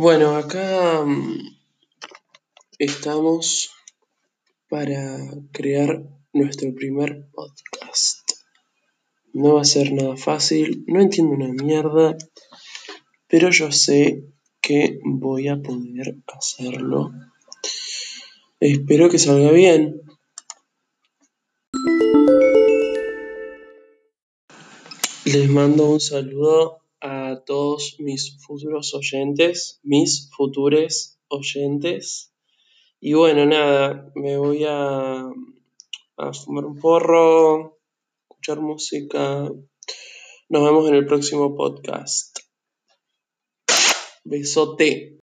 Bueno, acá mm, estamos para crear nuestro primer podcast. No va a ser nada fácil, no entiendo una mierda, pero yo sé que voy a poder hacerlo. Espero que salga bien. Les mando un saludo a todos mis futuros oyentes, mis futuros oyentes. Y bueno, nada, me voy a, a fumar un porro, escuchar música. Nos vemos en el próximo podcast. Besote.